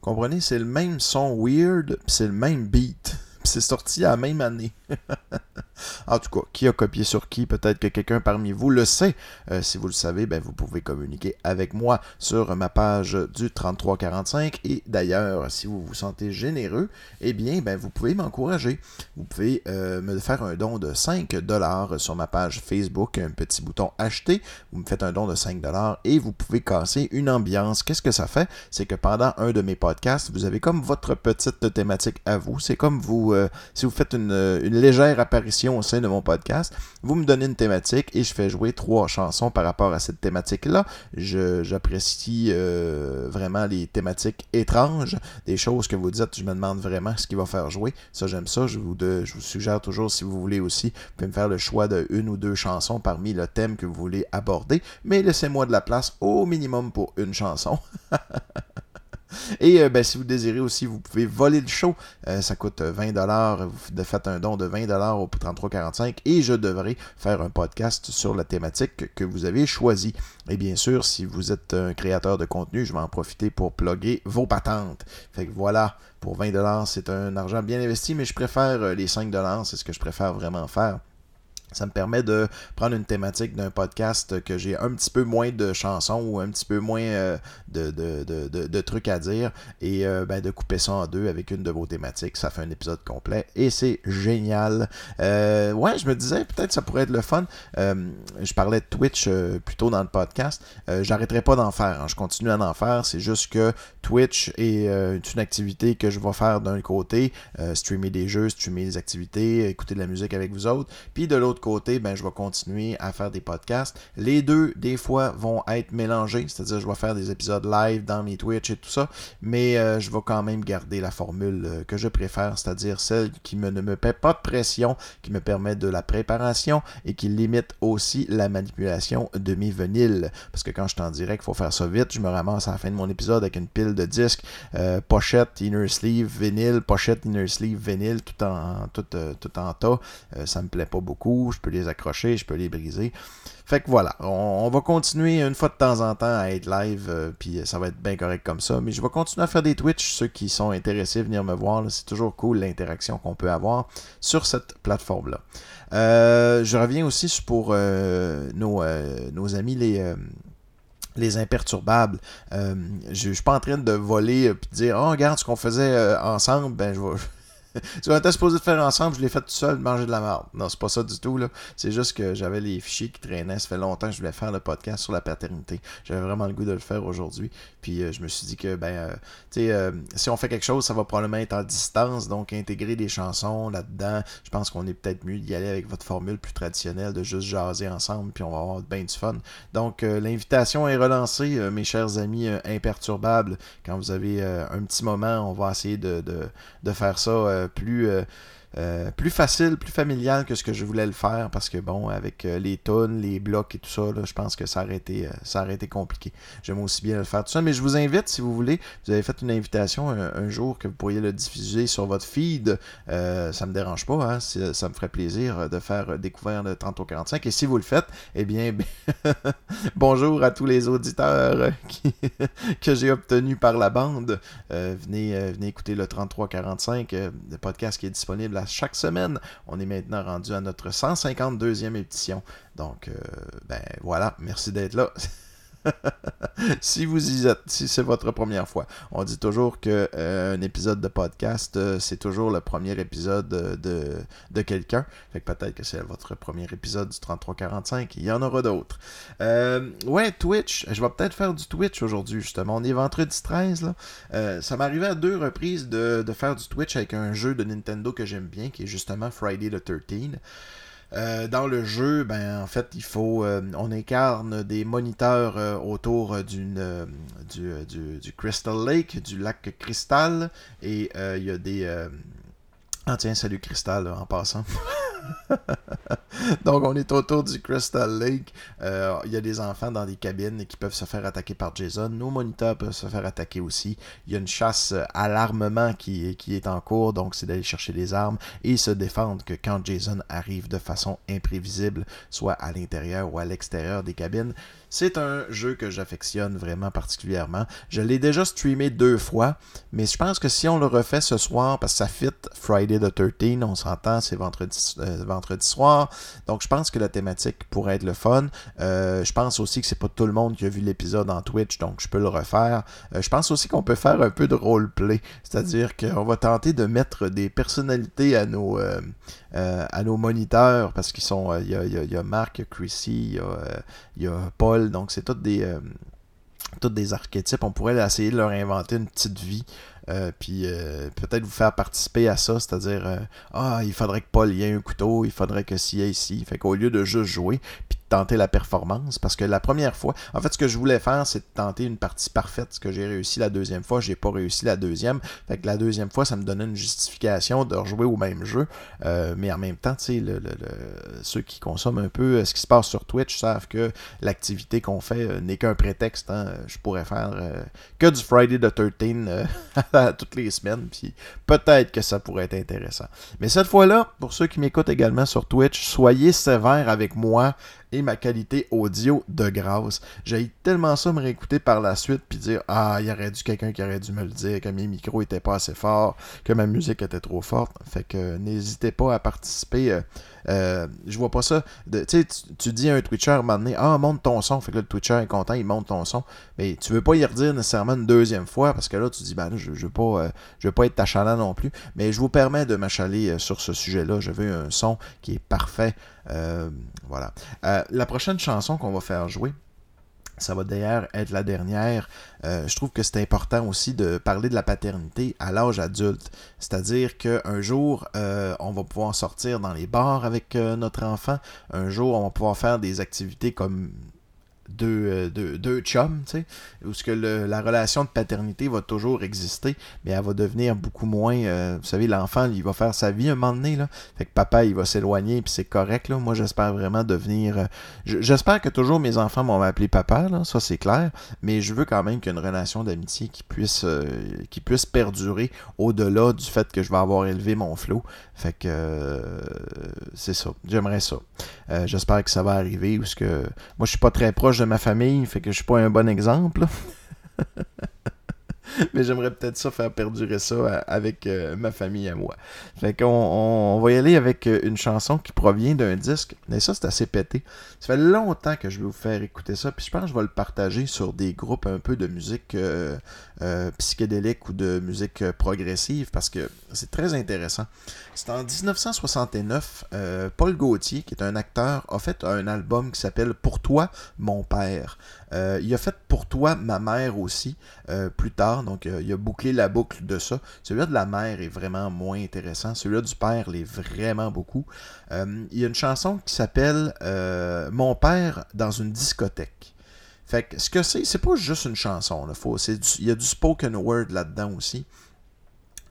Comprenez, c'est le même son weird, c'est le même beat. C'est sorti la même année. en tout cas, qui a copié sur qui Peut-être que quelqu'un parmi vous le sait. Euh, si vous le savez, ben, vous pouvez communiquer avec moi sur ma page du 3345. Et d'ailleurs, si vous vous sentez généreux, eh bien, ben, vous pouvez m'encourager. Vous pouvez euh, me faire un don de 5 dollars sur ma page Facebook, un petit bouton acheter. Vous me faites un don de 5 dollars et vous pouvez casser une ambiance. Qu'est-ce que ça fait? C'est que pendant un de mes podcasts, vous avez comme votre petite thématique à vous. C'est comme vous, euh, si vous faites une, une légère apparition au sein de mon podcast, vous me donnez une thématique et je fais jouer trois chansons par rapport à cette thématique-là. J'apprécie euh, vraiment les thématiques étranges, des choses que vous dites, je me demande vraiment ce qu'il va faire jouer. Ça, j'aime ça. Je vous, je vous suggère toujours, si vous voulez aussi, vous pouvez me faire le choix de une ou deux chansons parmi le thème que vous voulez aborder, mais laissez-moi de la place au minimum pour une chanson. Et euh, ben, si vous désirez aussi, vous pouvez voler le show. Euh, ça coûte euh, 20$. Vous faites un don de 20$ au 3345 et je devrais faire un podcast sur la thématique que vous avez choisie. Et bien sûr, si vous êtes un créateur de contenu, je vais en profiter pour plugger vos patentes. Fait que voilà, pour 20$, c'est un argent bien investi, mais je préfère euh, les 5$, c'est ce que je préfère vraiment faire. Ça me permet de prendre une thématique d'un podcast que j'ai un petit peu moins de chansons ou un petit peu moins euh, de, de, de, de- trucs à dire et euh, ben, de couper ça en deux avec une de vos thématiques. Ça fait un épisode complet et c'est génial. Euh, ouais, je me disais peut-être ça pourrait être le fun. Je parlais de Twitch plus tôt dans le podcast. J'arrêterai pas d'en faire. hein. Je continue à en faire. C'est juste que Twitch est une activité que je vais faire d'un côté, streamer des jeux, streamer des activités, écouter de la musique avec vous autres. Puis de l'autre côté, ben, je vais continuer à faire des podcasts. Les deux, des fois, vont être mélangés, c'est-à-dire je vais faire des épisodes live dans mes Twitch et tout ça, mais euh, je vais quand même garder la formule euh, que je préfère, c'est-à-dire celle qui ne me paie pas de pression, qui me permet de la préparation et qui limite aussi la manipulation de mes vinyles. Parce que quand je suis en direct, il faut faire ça vite. Je me ramasse à la fin de mon épisode avec une pile de disques, euh, pochette, inner sleeve, vinyle, pochette, inner sleeve, vinyle, tout en, tout, tout en tas. Ça me plaît pas beaucoup. Je peux les accrocher, je peux les briser. Fait que voilà, on, va continuer une fois de temps en temps à être live, euh, puis ça va être bien correct comme ça. Mais je vais continuer à faire des Twitch. Ceux qui sont intéressés, venir me voir. C'est toujours cool l'interaction qu'on peut avoir sur cette plateforme-là. Euh, je reviens aussi pour euh, nos, euh, amis les. euh, les imperturbables. Euh, je, je suis pas en train de voler et de dire Oh, regarde ce qu'on faisait euh, ensemble, ben je vais. Ce qu'on était supposé de faire ensemble, je l'ai fait tout seul, manger de la merde. Non, c'est pas ça du tout, là. C'est juste que j'avais les fichiers qui traînaient. Ça fait longtemps que je voulais faire le podcast sur la paternité. J'avais vraiment le goût de le faire aujourd'hui. Puis euh, je me suis dit que, ben, euh, tu sais, euh, si on fait quelque chose, ça va probablement être en distance. Donc, intégrer des chansons là-dedans, je pense qu'on est peut-être mieux d'y aller avec votre formule plus traditionnelle de juste jaser ensemble. Puis on va avoir bien du fun. Donc, l'invitation est relancée, mes chers amis imperturbables. Quand vous avez un petit moment, on va essayer de, de, faire ça plus, euh, plus facile, plus familial que ce que je voulais le faire. Parce que, bon, avec euh, les tonnes, les blocs et tout ça, là, je pense que ça aurait, été, euh, ça aurait été compliqué. J'aime aussi bien le faire tout ça. Mais je vous invite, si vous voulez, vous avez fait une invitation un, jour que vous pourriez le diffuser sur votre feed. Ça me dérange pas, hein, ça me ferait plaisir de faire découvrir le 3045. Et si vous le faites, eh bien, bonjour à tous les auditeurs que j'ai obtenus par la bande. Venez, venez écouter le 3345, euh, le podcast qui est disponible chaque semaine. On est maintenant rendu à notre 152e édition. Donc, euh, ben voilà, merci d'être là. si vous y êtes, si c'est votre première fois, on dit toujours que euh, un épisode de podcast, euh, c'est toujours le premier épisode euh, de, de quelqu'un. Fait que peut-être que c'est votre premier épisode du 3345. Il y en aura d'autres. Ouais, Twitch. Je vais peut-être faire du Twitch aujourd'hui, justement. On est vendredi 13, là. Ça m'est arrivé à deux reprises de, de faire du Twitch avec un jeu de Nintendo que j'aime bien, qui est justement Friday the 13. Euh, dans le jeu, ben en fait, il faut, euh, on incarne des moniteurs euh, autour d'une, du, du, du Crystal Lake, du lac Cristal, et il y a des, ah tiens, salut Cristal en passant. Donc, on est autour du Crystal Lake. Euh, Il y a des enfants dans des cabines qui peuvent se faire attaquer par Jason. Nos moniteurs peuvent se faire attaquer aussi. Il y a une chasse à l'armement qui, qui est en cours. Donc, c'est d'aller chercher des armes et se défendre que quand Jason arrive de façon imprévisible, soit à l'intérieur ou à l'extérieur des cabines. C'est un jeu que j'affectionne vraiment particulièrement. Je l'ai déjà streamé deux fois, mais je pense que si on le refait ce soir, parce que ça fit Friday the 13, on s'entend, c'est vendredi, euh, vendredi soir. Donc je pense que la thématique pourrait être le fun. Euh, je pense aussi que c'est pas tout le monde qui a vu l'épisode en Twitch, donc je peux le refaire. Euh, je pense aussi qu'on peut faire un peu de roleplay, c'est-à-dire qu'on va tenter de mettre des personnalités à nos, euh, à nos moniteurs, parce qu'ils sont, euh, il y, a, y y Marc, il y a Chrissy, il y a, euh, y Paul, donc c'est tous des, archétypes. On pourrait essayer de leur inventer une petite vie. puis peut-être vous faire participer à ça, c'est-à-dire ah il faudrait que Paul y ait un couteau, il faudrait que s'y ait ici. Fait qu'au lieu de juste jouer, puis tenter la performance, parce que la première fois, en fait ce que je voulais faire, c'est de tenter une partie parfaite. Ce que j'ai réussi la deuxième fois, j'ai pas réussi la deuxième. Fait que la deuxième fois, ça me donnait une justification de rejouer au même jeu. Euh, mais en même temps, tu sais, le, le- ceux qui consomment un peu euh, ce qui se passe sur Twitch savent que l'activité qu'on fait euh, n'est qu'un prétexte. hein. Je pourrais faire que du Friday the 13 euh, toutes les semaines, puis peut-être que ça pourrait être intéressant. Mais cette fois-là, pour ceux qui m'écoutent également sur Twitch, soyez sévères avec moi et ma qualité audio de grâce. J'ai tellement ça me réécouter par la suite puis dire ah, il y aurait dû quelqu'un qui aurait dû me le dire que mes micros étaient pas assez forts, que ma musique était trop forte. Fait que n'hésitez pas à participer. euh, euh, je vois pas ça. de- Tu tu- dis à un Twitcher à un moment donné, ah, monte ton son. Fait que là, le Twitcher est content, il monte ton son. Mais tu veux pas y redire nécessairement une deuxième fois parce que là, tu dis, ben là, je, je veux pas, euh, je veux pas être achalant non plus. Mais je vous permets de m'achaler euh, sur ce sujet-là. Je veux un son qui est parfait. Euh, voilà. Euh, la prochaine chanson qu'on va faire jouer, ça va d'ailleurs être la dernière. Euh, je trouve que c'est important aussi de parler de la paternité à l'âge adulte. C'est-à-dire qu'un jour, on va pouvoir sortir dans les bars avec notre enfant. Un jour, on va pouvoir faire des activités comme deux, euh, deux, deux chums, tu sais, où ce que le- la relation de paternité va toujours exister, mais elle va devenir beaucoup moins. euh, vous savez, l'enfant, il va faire sa vie un moment donné, là. Fait que papa, il va s'éloigner, puis c'est correct, là. Moi, j'espère vraiment devenir. euh, j'espère que toujours mes enfants vont m'appeler papa, là, ça c'est clair, mais je veux quand même qu'il y ait une relation d'amitié qui puisse, euh, qui puisse perdurer au-delà du fait que je vais avoir élevé mon flot. Fait que c'est ça. J'aimerais ça. J'espère que ça va arriver, parce que moi, je suis pas très proche de ma famille, fait que je suis pas un bon exemple. Mais j'aimerais peut-être ça faire perdurer ça euh, avec euh, ma famille à moi. Fait qu'on on, va y aller avec euh, une chanson qui provient d'un disque. Mais ça, c'est assez pété. Ça fait longtemps que je vais vous faire écouter ça. Puis je pense que je vais le partager sur des groupes un peu de musique euh, psychédélique ou de musique euh, progressive parce que c'est très intéressant. C'est en 1969, euh, Paul Gauthier, qui est un acteur, a fait un album qui s'appelle Pour toi, mon père. Euh, il a fait Pour toi, ma mère aussi, plus tard. Donc, il a bouclé la boucle de ça. Celui-là de la mère est vraiment moins intéressant. Celui-là du père l'est vraiment beaucoup. Il y a une chanson qui s'appelle Mon père dans une discothèque. Fait que ce que c'est, c'est pas juste une chanson. Il y a du spoken word là-dedans aussi.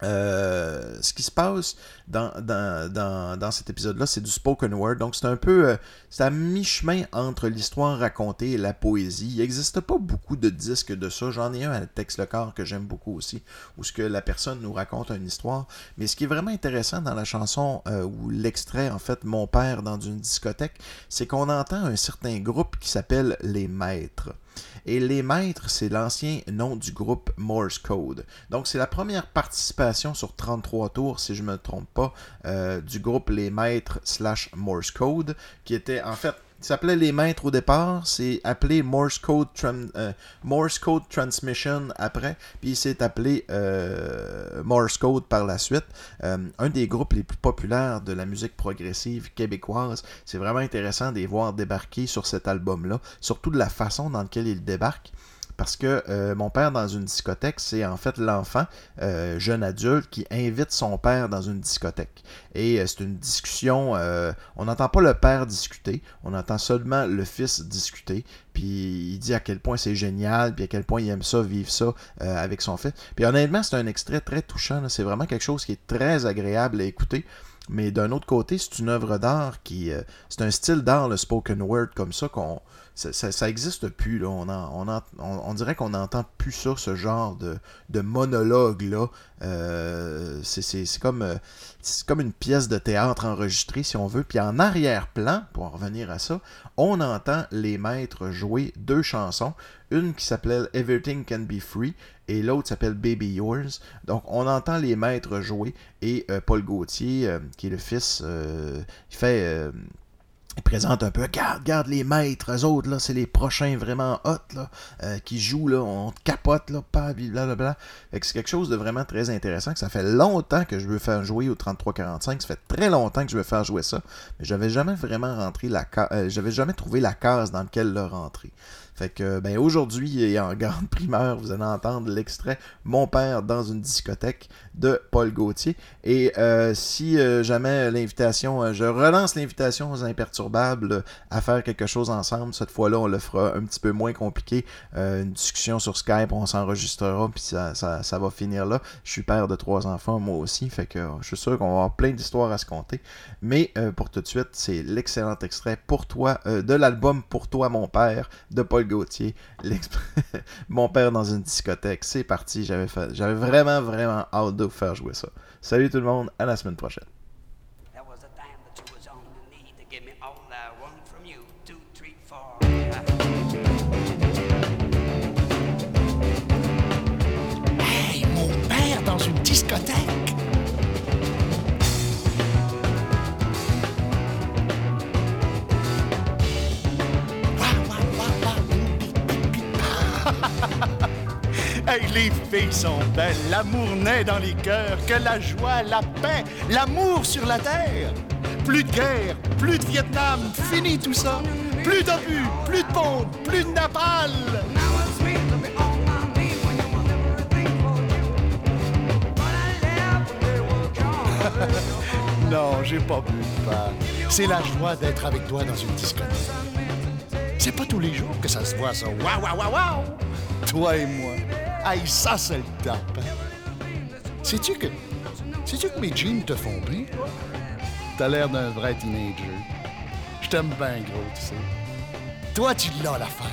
Euh, ce qui se passe dans, dans, dans, cet épisode-là, c'est du spoken word. Donc, c'est un peu. euh, c'est à mi-chemin entre l'histoire racontée et la poésie. Il n'existe pas beaucoup de disques de ça. J'en ai un à Texte le corps que j'aime beaucoup aussi, où ce que la personne nous raconte une histoire. Mais ce qui est vraiment intéressant dans la chanson, euh, ou l'extrait, en fait, Mon père dans une discothèque, c'est qu'on entend un certain groupe qui s'appelle Les Maîtres. Et Les Maîtres, c'est l'ancien nom du groupe Morse Code. Donc, c'est la première participation sur 33 tours, si je ne me trompe pas, euh, du groupe Les Maîtres slash Morse Code, qui était en fait. Il s'appelait Les Maîtres au départ, c'est appelé Morse Code, euh, Morse Code Transmission après, puis il s'est appelé euh, Morse Code par la suite. Euh, un des groupes les plus populaires de la musique progressive québécoise. C'est vraiment intéressant de les voir débarquer sur cet album-là, surtout de la façon dans laquelle ils débarquent. Parce que euh, mon père dans une discothèque, c'est en fait l'enfant, euh, jeune adulte, qui invite son père dans une discothèque. Et euh, c'est une discussion, on n'entend pas le père discuter, on entend seulement le fils discuter. Puis il dit à quel point c'est génial, puis à quel point il aime ça, vivre ça avec son fils. Puis honnêtement, c'est un extrait très touchant, c'est vraiment quelque chose qui est très agréable à écouter. Mais d'un autre côté, c'est une œuvre d'art qui. euh, c'est un style d'art, le spoken word, comme ça, qu'on. Ça, ça, existe plus, là. On, en- on, dirait qu'on n'entend plus ça, ce genre de, de monologue-là. Euh, c'est- comme, euh, c'est comme une pièce de théâtre enregistrée, si on veut. Puis en arrière-plan, pour en revenir à ça, on entend les maîtres jouer deux chansons. Une qui s'appelait Everything Can Be Free et l'autre s'appelle Baby Yours. Donc on entend les maîtres jouer et euh, Paul Gauthier, euh, qui est le fils, euh, il fait... il présente un peu, regarde, regarde les maîtres, eux autres, là, c'est les prochains vraiment hot, là, qui jouent, là, on te capote, là, pas, blablabla. Que c'est quelque chose de vraiment très intéressant, que ça fait longtemps que je veux faire jouer au 3345, ça fait très longtemps que je veux faire jouer ça, mais j'avais jamais vraiment rentré la ca- euh, j'avais jamais trouvé la case dans laquelle le rentrer. Fait que, ben, aujourd'hui, et en grande primeur, vous allez entendre l'extrait Mon père dans une discothèque de Paul Gauthier. Et euh, si euh, jamais l'invitation, euh, je relance l'invitation aux imperturbables à faire quelque chose ensemble, cette fois-là, on le fera un petit peu moins compliqué. Une discussion sur Skype, on s'enregistrera, puis ça, va finir là. Je suis père de trois enfants, moi aussi, fait que je suis sûr qu'on va avoir plein d'histoires à se compter. Mais pour tout de suite, c'est l'excellent extrait pour toi de l'album Pour toi, mon père de Paul Gauthier. Mon père dans une discothèque. C'est parti. J'avais vraiment, vraiment hâte de vous faire jouer ça. Salut tout le monde. À la semaine prochaine. Hey, les filles sont belles, l'amour naît dans les cœurs, que la joie, la paix, l'amour sur la terre. Plus de guerre, plus de Vietnam, fini tout ça. Plus d'obus, plus de bombes, plus de napalm. Non, j'ai pas bu de. C'est la joie d'être avec toi dans une discothèque. C'est pas tous les jours que ça se voit, ça. Waouh, waouh, waouh, waouh! Toi et moi. Aïe, ça, c'est le hein. Sais-tu que. Sais-tu que mes jeans te font bien, toi? T'as l'air d'un vrai teenager. Je t'aime bien gros, tu sais. Toi, tu l'as l'affaire.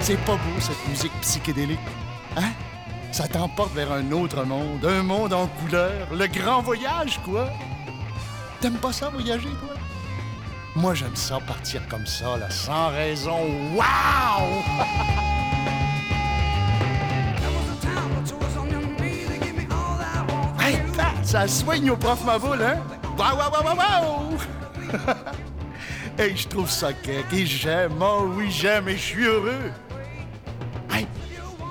C'est pas beau, cette musique psychédélique. Hein? Ça t'emporte vers un autre monde, un monde en couleur, le grand voyage, quoi. T'aimes pas ça, voyager, toi? Moi, j'aime ça, partir comme ça, là, sans raison. Waouh! Ça soigne au prof ma boule, hein? Waouh, waouh, waouh, waouh, waouh! hey, je trouve ça kek et j'aime, oh oui, j'aime et je suis heureux. Hey,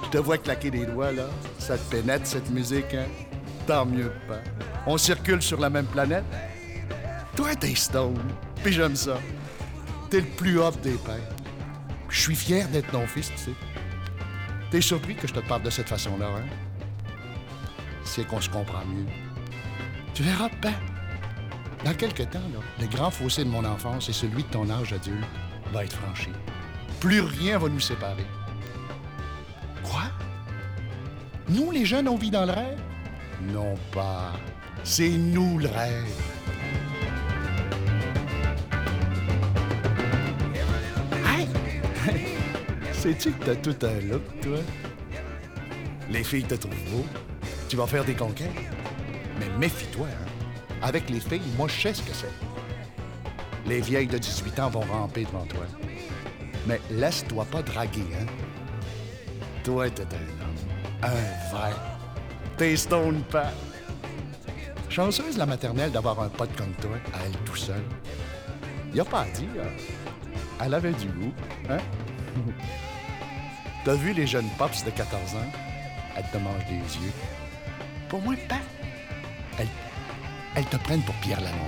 je te vois claquer des doigts, là. Ça te pénètre, cette musique, hein? Tant mieux pas. On circule sur la même planète. Toi, t'es stone, puis j'aime ça. T'es le plus hop des pères. Je suis fier d'être ton fils, tu sais. T'es surpris que je te parle de cette façon-là, hein? C'est qu'on se comprend mieux. Tu verras, ben, dans quelques temps, là, le grand fossé de mon enfance et celui de ton âge adulte va être franchi. Plus rien va nous séparer. Quoi? Nous, les jeunes, on vit dans le rêve? Non pas. C'est nous le rêve. Sais-tu que t'as tout un look, toi? Les filles te trouvent beau. Tu vas faire des conquêtes. Mais méfie-toi, hein? Avec les filles, moi, je sais ce que c'est. Les vieilles de 18 ans vont ramper devant toi. Mais laisse-toi pas draguer, hein? Toi, t'es un homme. Un vrai. T'es stone pat. Chanceuse la maternelle d'avoir un pote comme toi, à elle tout seul. Y a pas à dire. Elle avait du goût, hein? T'as vu les jeunes pops de 14 ans? Elles te mangent des yeux. Pour moi, pas. Elles, elles te prennent pour Pierre Lalonde.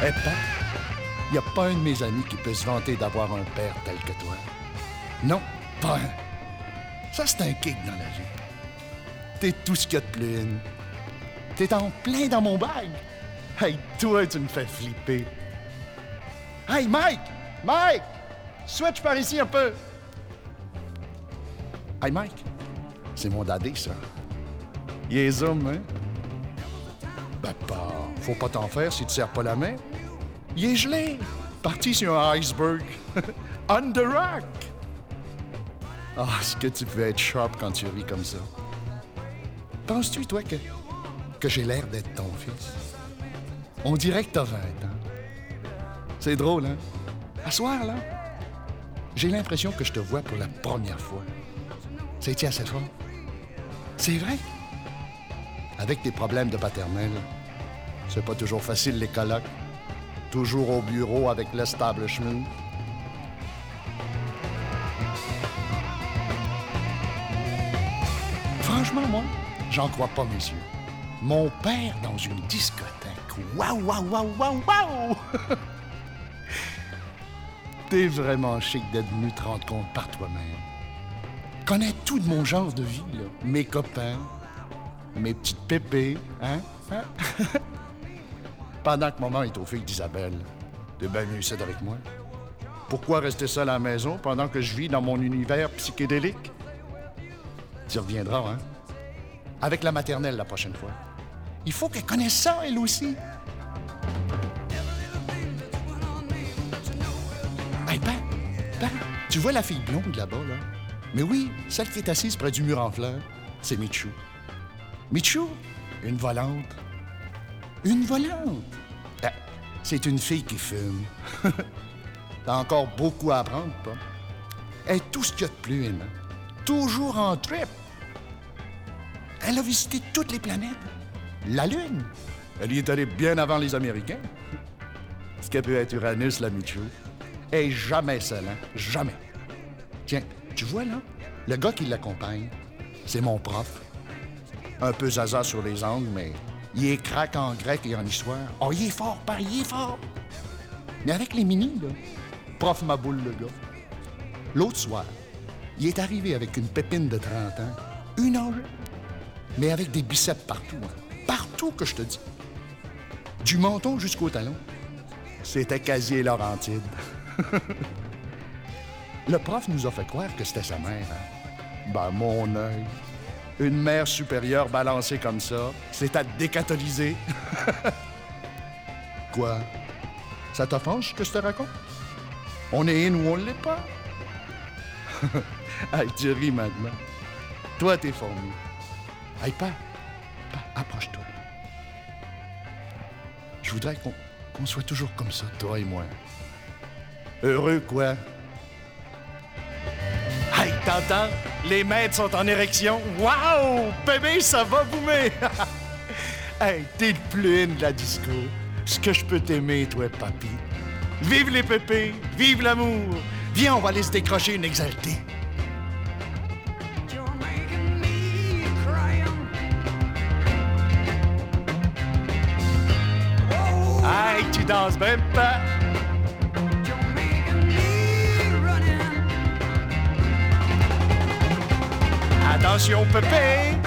Eh pas, il n'y a pas un de mes amis qui peut se vanter d'avoir un père tel que toi. Non, pas un. Ça, c'est un kick dans la vie. T'es tout ce qu'il y a de plus. T'es en plein dans mon bail. Hey, toi, tu me fais flipper. Hey, Mike! Mike! Switch par ici un peu. Hey Mike, c'est mon daddy, ça. Il est homme, hein? Ben pas. Faut pas t'en faire si tu serres pas la main. Il est gelé. Parti sur un iceberg. On the rock. Ah, est-ce que tu peux être sharp quand tu ris comme ça? Penses-tu, toi, que, que j'ai l'air d'être ton fils? On dirait que t'as 20 ans. C'est drôle, hein? À là, j'ai l'impression que je te vois pour la première fois. C'est-tu assez fort? C'est vrai? Avec tes problèmes de paternel, c'est pas toujours facile, les colloques. Toujours au bureau avec l'establishment. Franchement, moi, j'en crois pas, messieurs. Mon père dans une discothèque. Waouh, waouh, waouh, waouh, waouh! T'es vraiment chic d'être venu te rendre compte par toi-même. Connais tout de mon genre de vie, là. Mes copains, mes petites pépées, hein? Hein? Pendant que maman est aux filles d'Isabelle, t'es bien mieux ici avec moi. Pourquoi rester seul à la maison pendant que je vis dans mon univers psychédélique? Tu reviendras, hein? Avec la maternelle la prochaine fois. Il faut qu'elle connaisse ça, elle aussi. Hey, Ben, Ben, tu vois la fille blonde là-bas, là? Mais oui, celle qui est assise près du mur en fleurs, c'est Michou. Michou, une volante. Une volante? Ah, c'est une fille qui fume. T'as encore beaucoup à apprendre, pas? Elle tout ce qu'il y a de plus, hein? Toujours en trip. Elle a visité toutes les planètes. La Lune. Elle y est allée bien avant les Américains. Ce qu'elle peut être Uranus, la Michou. Est jamais seule, hein? Jamais. Tiens, tu vois, là, le gars qui l'accompagne, c'est mon prof. Un peu zaza sur les angles, mais il est crack en grec et en histoire. Oh, il est fort, pareil, il est fort. Mais avec les mini, là, prof ma boule, le gars. L'autre soir, il est arrivé avec une pépine de 30 ans, une âge, mais avec des biceps partout. hein. Partout que je te dis. Du menton jusqu'au talon. C'était quasi Laurentide. Le prof nous a fait croire que c'était sa mère. hein. Ben, mon œil. Une mère supérieure balancée comme ça, c'est à décatholiser. Quoi? Ça t'offense que je te raconte? On est in ou on l'est pas? hey, tu ris maintenant. Toi, t'es formé. Hey, pas, approche-toi. Je voudrais qu'on soit toujours comme ça, toi et moi. Heureux, quoi? Hey, t'entends? Les maîtres sont en érection. Wow! Bébé, ça va boomer! hey, t'es le plus de la disco. Ce que je peux t'aimer, toi, papy. Vive les pépés! Vive l'amour! Viens, on va aller se décrocher une exaltée. Hey, tu danses même pas! Attention, pépé!